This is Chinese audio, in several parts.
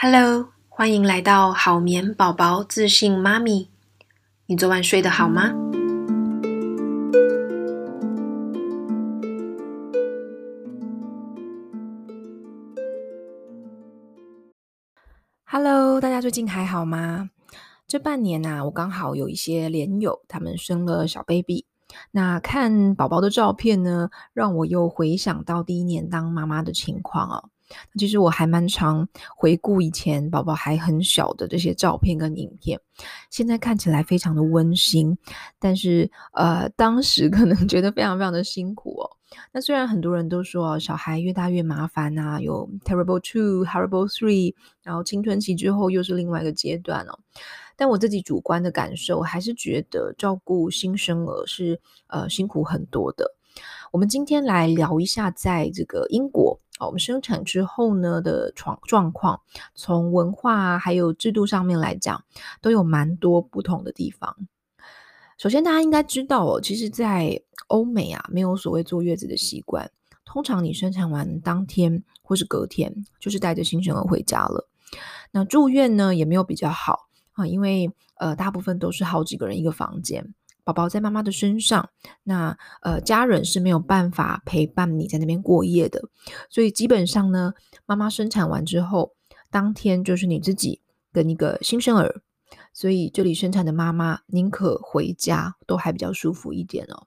Hello，欢迎来到好眠宝宝自信妈咪。你昨晚睡得好吗？Hello，大家最近还好吗？这半年啊，我刚好有一些莲友，他们生了小 baby。那看宝宝的照片呢，让我又回想到第一年当妈妈的情况哦。其实我还蛮常回顾以前宝宝还很小的这些照片跟影片，现在看起来非常的温馨，但是呃，当时可能觉得非常非常的辛苦哦。那虽然很多人都说小孩越大越麻烦啊，有 terrible two、horrible three，然后青春期之后又是另外一个阶段哦，但我自己主观的感受还是觉得照顾新生儿是呃辛苦很多的。我们今天来聊一下，在这个英国。啊，我们生产之后呢的状状况，从文化还有制度上面来讲，都有蛮多不同的地方。首先，大家应该知道哦，其实，在欧美啊，没有所谓坐月子的习惯。通常你生产完当天或是隔天，就是带着新生儿回家了。那住院呢，也没有比较好啊，因为呃，大部分都是好几个人一个房间。宝宝在妈妈的身上，那呃家人是没有办法陪伴你在那边过夜的，所以基本上呢，妈妈生产完之后，当天就是你自己跟一个新生儿，所以这里生产的妈妈宁可回家，都还比较舒服一点哦。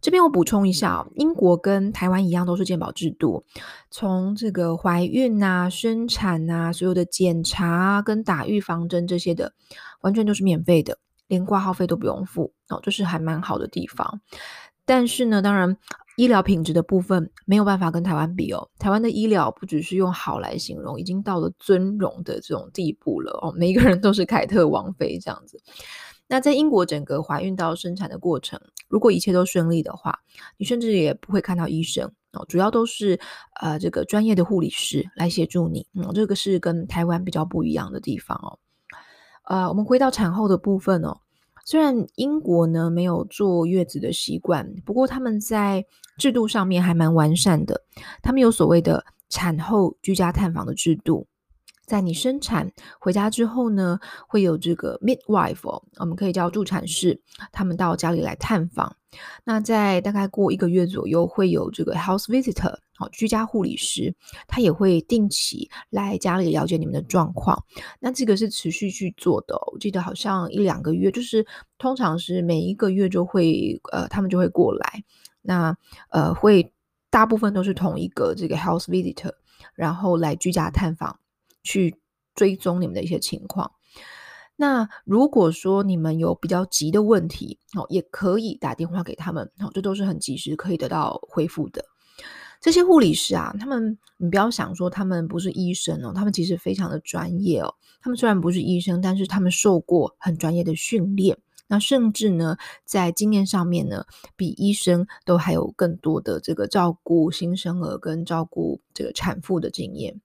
这边我补充一下，英国跟台湾一样都是健保制度，从这个怀孕啊、生产啊、所有的检查跟打预防针这些的，完全都是免费的。连挂号费都不用付哦，这是还蛮好的地方。但是呢，当然医疗品质的部分没有办法跟台湾比哦。台湾的医疗不只是用好来形容，已经到了尊荣的这种地步了哦。每一个人都是凯特王妃这样子。那在英国整个怀孕到生产的过程，如果一切都顺利的话，你甚至也不会看到医生哦，主要都是呃这个专业的护理师来协助你。嗯，这个是跟台湾比较不一样的地方哦。呃，我们回到产后的部分哦。虽然英国呢没有坐月子的习惯，不过他们在制度上面还蛮完善的。他们有所谓的产后居家探访的制度，在你生产回家之后呢，会有这个 midwife，我们可以叫助产士，他们到家里来探访。那在大概过一个月左右，会有这个 house visitor。好，居家护理师他也会定期来家里了解你们的状况。那这个是持续去做的，我记得好像一两个月，就是通常是每一个月就会呃，他们就会过来。那呃，会大部分都是同一个这个 house visitor，然后来居家探访，去追踪你们的一些情况。那如果说你们有比较急的问题，哦，也可以打电话给他们，哦，这都是很及时可以得到回复的。这些护理师啊，他们你不要想说他们不是医生哦，他们其实非常的专业哦。他们虽然不是医生，但是他们受过很专业的训练，那甚至呢，在经验上面呢，比医生都还有更多的这个照顾新生儿跟照顾这个产妇的经验。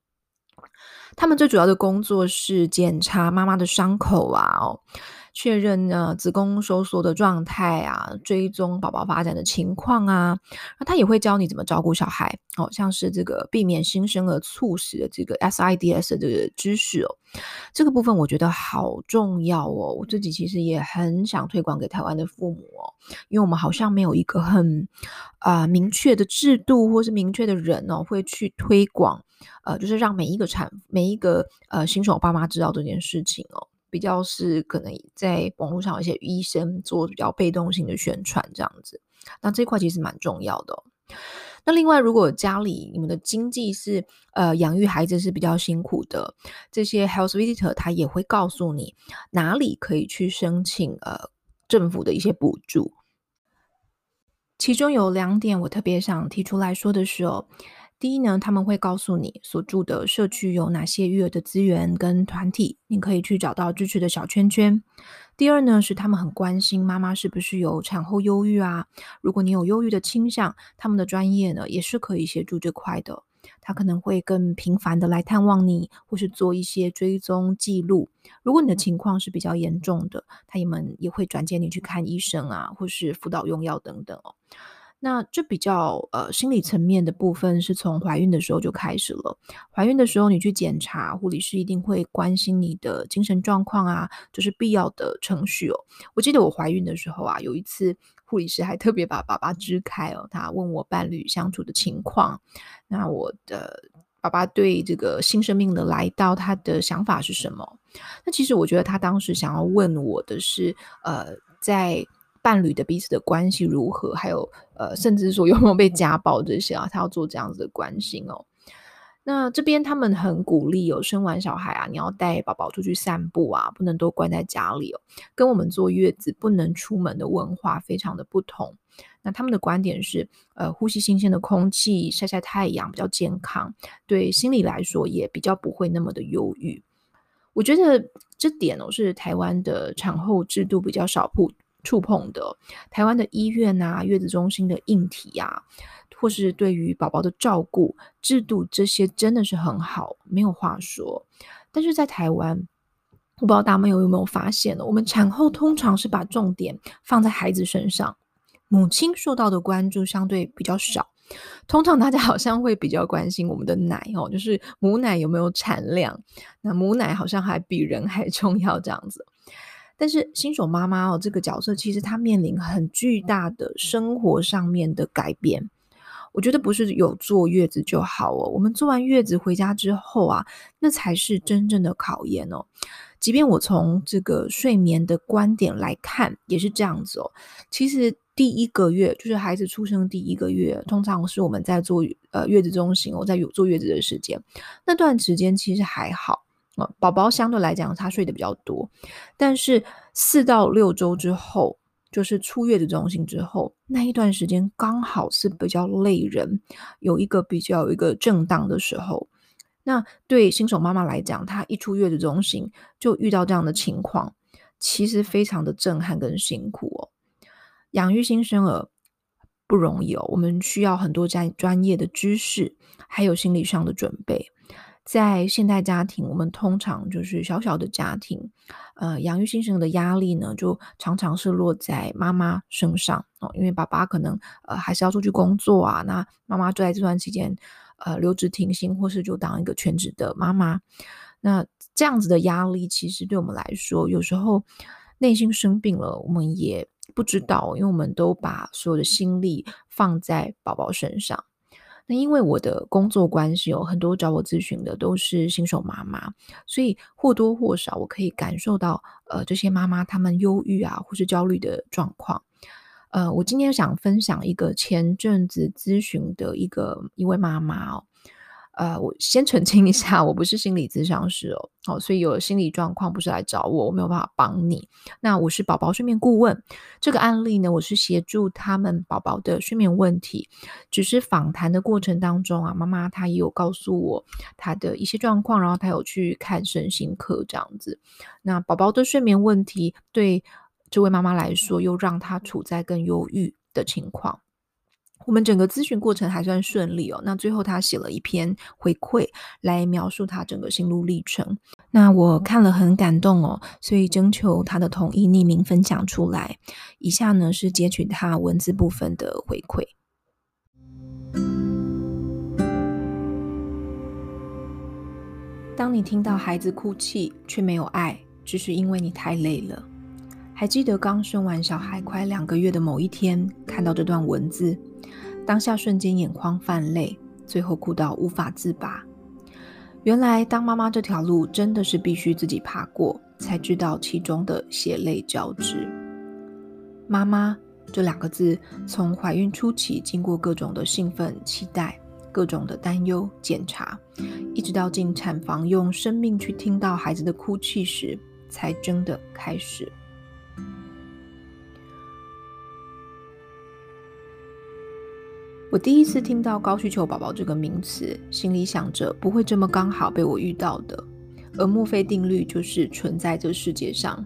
他们最主要的工作是检查妈妈的伤口啊，哦。确认呢子宫收缩的状态啊，追踪宝宝发展的情况啊，那他也会教你怎么照顾小孩哦，像是这个避免新生儿猝死的这个 SIDS 的这个知识哦，这个部分我觉得好重要哦，我自己其实也很想推广给台湾的父母哦，因为我们好像没有一个很啊、明确的制度或是明确的人哦，会去推广，呃，就是让每一个产每一个呃新手爸妈知道这件事情哦。比较是可能在网络上有一些医生做比较被动性的宣传这样子，那这块其实蛮重要的。那另外，如果家里你们的经济是呃养育孩子是比较辛苦的，这些 health visitor 他也会告诉你哪里可以去申请呃政府的一些补助。其中有两点我特别想提出来说的是哦。第一呢，他们会告诉你所住的社区有哪些育儿的资源跟团体，你可以去找到支持的小圈圈。第二呢，是他们很关心妈妈是不是有产后忧郁啊。如果你有忧郁的倾向，他们的专业呢也是可以协助这块的。他可能会更频繁的来探望你，或是做一些追踪记录。如果你的情况是比较严重的，他们也会转介你去看医生啊，或是辅导用药等等哦。那这比较呃心理层面的部分是从怀孕的时候就开始了。怀孕的时候你去检查，护理师一定会关心你的精神状况啊，就是必要的程序哦。我记得我怀孕的时候啊，有一次护理师还特别把爸爸支开哦，他问我伴侣相处的情况。那我的爸爸对这个新生命的来到，他的想法是什么？那其实我觉得他当时想要问我的是，呃，在。伴侣的彼此的关系如何？还有呃，甚至说有没有被家暴这些啊？他要做这样子的关心哦。那这边他们很鼓励有、生完小孩啊，你要带宝宝出去散步啊，不能都关在家里哦。跟我们坐月子不能出门的文化非常的不同。那他们的观点是，呃，呼吸新鲜的空气，晒晒太阳比较健康，对心理来说也比较不会那么的忧郁。我觉得这点哦，是台湾的产后制度比较少铺。触碰的台湾的医院啊、月子中心的硬体啊，或是对于宝宝的照顾制度，这些真的是很好，没有话说。但是在台湾，我不知道大家有没有发现呢？我们产后通常是把重点放在孩子身上，母亲受到的关注相对比较少。通常大家好像会比较关心我们的奶哦，就是母奶有没有产量，那母奶好像还比人还重要这样子。但是新手妈妈哦，这个角色其实她面临很巨大的生活上面的改变。我觉得不是有坐月子就好哦，我们坐完月子回家之后啊，那才是真正的考验哦。即便我从这个睡眠的观点来看，也是这样子哦。其实第一个月就是孩子出生第一个月，通常是我们在坐呃月子中心，我在有坐月子的时间，那段时间其实还好。宝宝相对来讲，他睡得比较多，但是四到六周之后，就是出月子中心之后那一段时间，刚好是比较累人，有一个比较一个震荡的时候。那对新手妈妈来讲，她一出月子中心就遇到这样的情况，其实非常的震撼跟辛苦哦。养育新生儿不容易哦，我们需要很多专专业的知识，还有心理上的准备。在现代家庭，我们通常就是小小的家庭，呃，养育新生的压力呢，就常常是落在妈妈身上哦，因为爸爸可能呃还是要出去工作啊，那妈妈就在这段期间呃留职停薪，或是就当一个全职的妈妈。那这样子的压力，其实对我们来说，有时候内心生病了，我们也不知道，因为我们都把所有的心力放在宝宝身上。那因为我的工作关系，有很多找我咨询的都是新手妈妈，所以或多或少我可以感受到，呃，这些妈妈她们忧郁啊或是焦虑的状况。呃，我今天想分享一个前阵子咨询的一个一位妈妈哦。呃，我先澄清一下，我不是心理咨商师哦，哦，所以有心理状况不是来找我，我没有办法帮你。那我是宝宝睡眠顾问，这个案例呢，我是协助他们宝宝的睡眠问题。只是访谈的过程当中啊，妈妈她也有告诉我她的一些状况，然后她有去看身心科这样子。那宝宝的睡眠问题对这位妈妈来说，又让她处在更忧郁的情况。我们整个咨询过程还算顺利哦。那最后他写了一篇回馈来描述他整个心路历程。那我看了很感动哦，所以征求他的同意，匿名分享出来。以下呢是截取他文字部分的回馈。当你听到孩子哭泣却没有爱，只是因为你太累了。还记得刚生完小孩快两个月的某一天，看到这段文字。当下瞬间眼眶泛泪，最后哭到无法自拔。原来当妈妈这条路真的是必须自己爬过，才知道其中的血泪交织。妈妈这两个字，从怀孕初期经过各种的兴奋、期待，各种的担忧、检查，一直到进产房用生命去听到孩子的哭泣时，才真的开始。第一次听到高需求宝宝这个名词，心里想着不会这么刚好被我遇到的，而墨菲定律就是存在这世界上。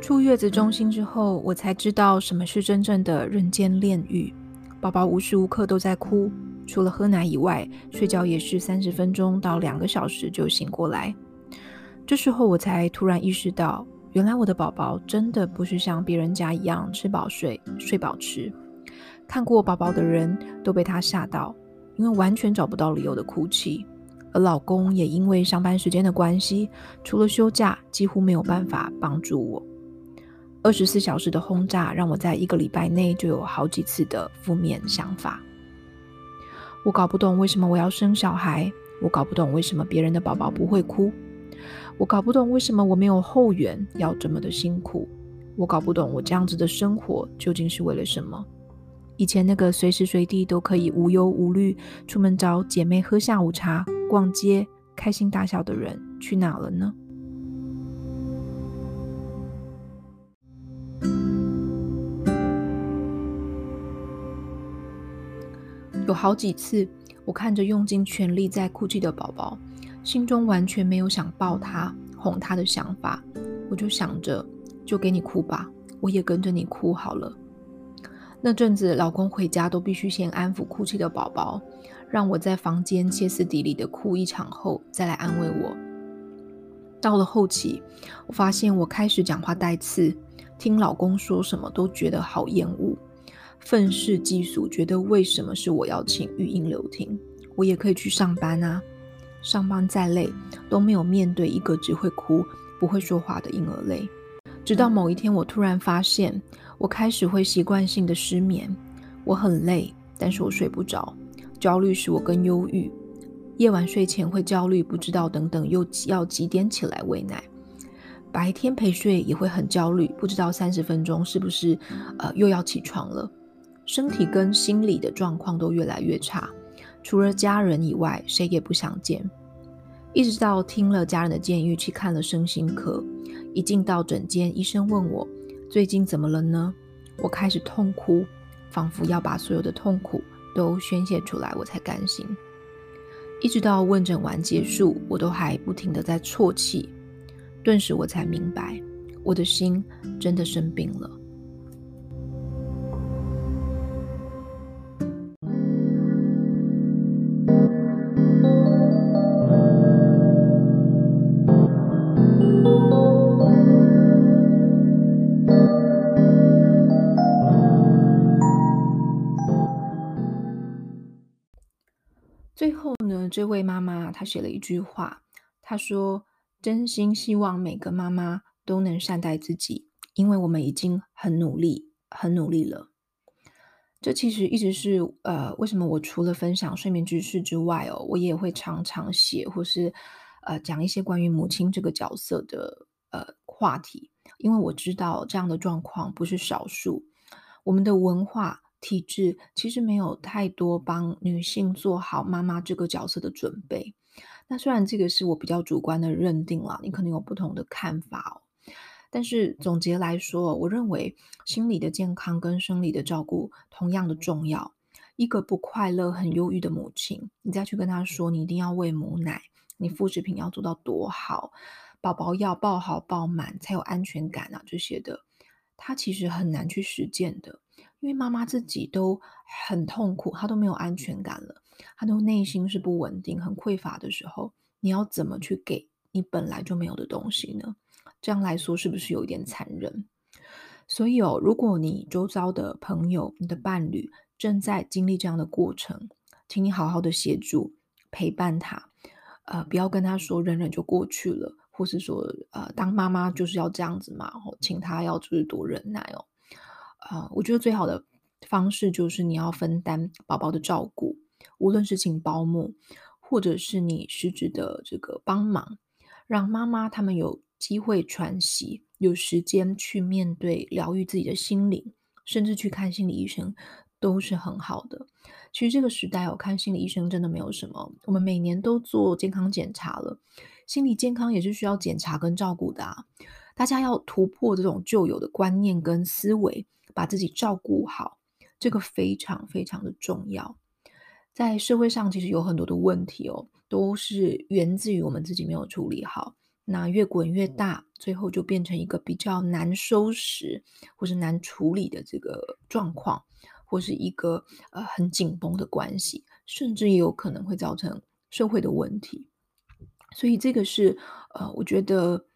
出月子中心之后，我才知道什么是真正的人间炼狱。宝宝无时无刻都在哭，除了喝奶以外，睡觉也是三十分钟到两个小时就醒过来。这时候我才突然意识到，原来我的宝宝真的不是像别人家一样吃饱睡，睡饱吃。看过宝宝的人都被他吓到，因为完全找不到理由的哭泣。而老公也因为上班时间的关系，除了休假，几乎没有办法帮助我。二十四小时的轰炸，让我在一个礼拜内就有好几次的负面想法。我搞不懂为什么我要生小孩，我搞不懂为什么别人的宝宝不会哭，我搞不懂为什么我没有后援要这么的辛苦，我搞不懂我这样子的生活究竟是为了什么。以前那个随时随地都可以无忧无虑出门找姐妹喝下午茶、逛街、开心大笑的人去哪了呢？有好几次，我看着用尽全力在哭泣的宝宝，心中完全没有想抱他、哄他的想法。我就想着，就给你哭吧，我也跟着你哭好了。那阵子，老公回家都必须先安抚哭泣的宝宝，让我在房间歇斯底里的哭一场后，再来安慰我。到了后期，我发现我开始讲话带刺，听老公说什么都觉得好厌恶。愤世嫉俗，觉得为什么是我要请育婴留停？我也可以去上班啊！上班再累，都没有面对一个只会哭不会说话的婴儿累。直到某一天，我突然发现，我开始会习惯性的失眠。我很累，但是我睡不着。焦虑使我更忧郁，夜晚睡前会焦虑，不知道等等又要几点起来喂奶。白天陪睡也会很焦虑，不知道三十分钟是不是呃又要起床了。身体跟心理的状况都越来越差，除了家人以外，谁也不想见。一直到听了家人的建议，去看了身心科，一进到诊间，医生问我最近怎么了呢？我开始痛哭，仿佛要把所有的痛苦都宣泄出来，我才甘心。一直到问诊完结束，我都还不停的在啜泣，顿时我才明白，我的心真的生病了。这位妈妈她写了一句话，她说：“真心希望每个妈妈都能善待自己，因为我们已经很努力，很努力了。”这其实一直是呃，为什么我除了分享睡眠知识之外哦，我也会常常写或是呃讲一些关于母亲这个角色的呃话题，因为我知道这样的状况不是少数，我们的文化。体制其实没有太多帮女性做好妈妈这个角色的准备。那虽然这个是我比较主观的认定了，你可能有不同的看法哦。但是总结来说，我认为心理的健康跟生理的照顾同样的重要。一个不快乐、很忧郁的母亲，你再去跟她说，你一定要喂母奶，你副食品要做到多好，宝宝要抱好抱满才有安全感啊，这些的，她其实很难去实践的。因为妈妈自己都很痛苦，她都没有安全感了，她的内心是不稳定、很匮乏的时候，你要怎么去给你本来就没有的东西呢？这样来说是不是有一点残忍？所以哦，如果你周遭的朋友、你的伴侣正在经历这样的过程，请你好好的协助陪伴他，呃，不要跟他说忍忍就过去了，或是说呃，当妈妈就是要这样子嘛，然后请他要就是多忍耐哦。啊、我觉得最好的方式就是你要分担宝宝的照顾，无论是请保姆，或者是你实质的这个帮忙，让妈妈他们有机会喘息，有时间去面对疗愈自己的心灵，甚至去看心理医生，都是很好的。其实这个时代，我看心理医生真的没有什么，我们每年都做健康检查了，心理健康也是需要检查跟照顾的啊。大家要突破这种旧有的观念跟思维。把自己照顾好，这个非常非常的重要。在社会上，其实有很多的问题哦，都是源自于我们自己没有处理好。那越滚越大，最后就变成一个比较难收拾或是难处理的这个状况，或是一个呃很紧绷的关系，甚至也有可能会造成社会的问题。所以这个是呃，我觉得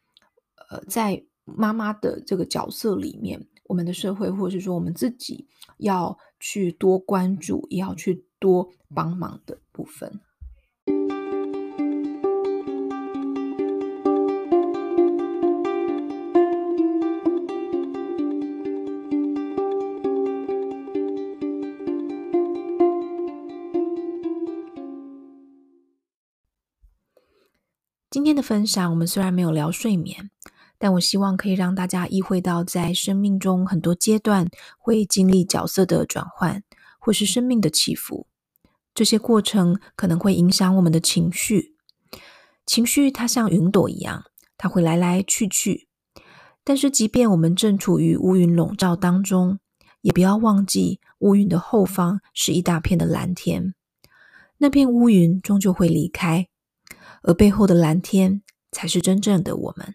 呃，在妈妈的这个角色里面。我们的社会，或者是说我们自己，要去多关注，也要去多帮忙的部分。今天的分享，我们虽然没有聊睡眠，但我希望可以让大家意会到，在生命中很多阶段会经历角色的转换，或是生命的起伏。这些过程可能会影响我们的情绪。情绪它像云朵一样，它会来来去去。但是，即便我们正处于乌云笼罩当中，也不要忘记，乌云的后方是一大片的蓝天。那片乌云终究会离开。而背后的蓝天，才是真正的我们。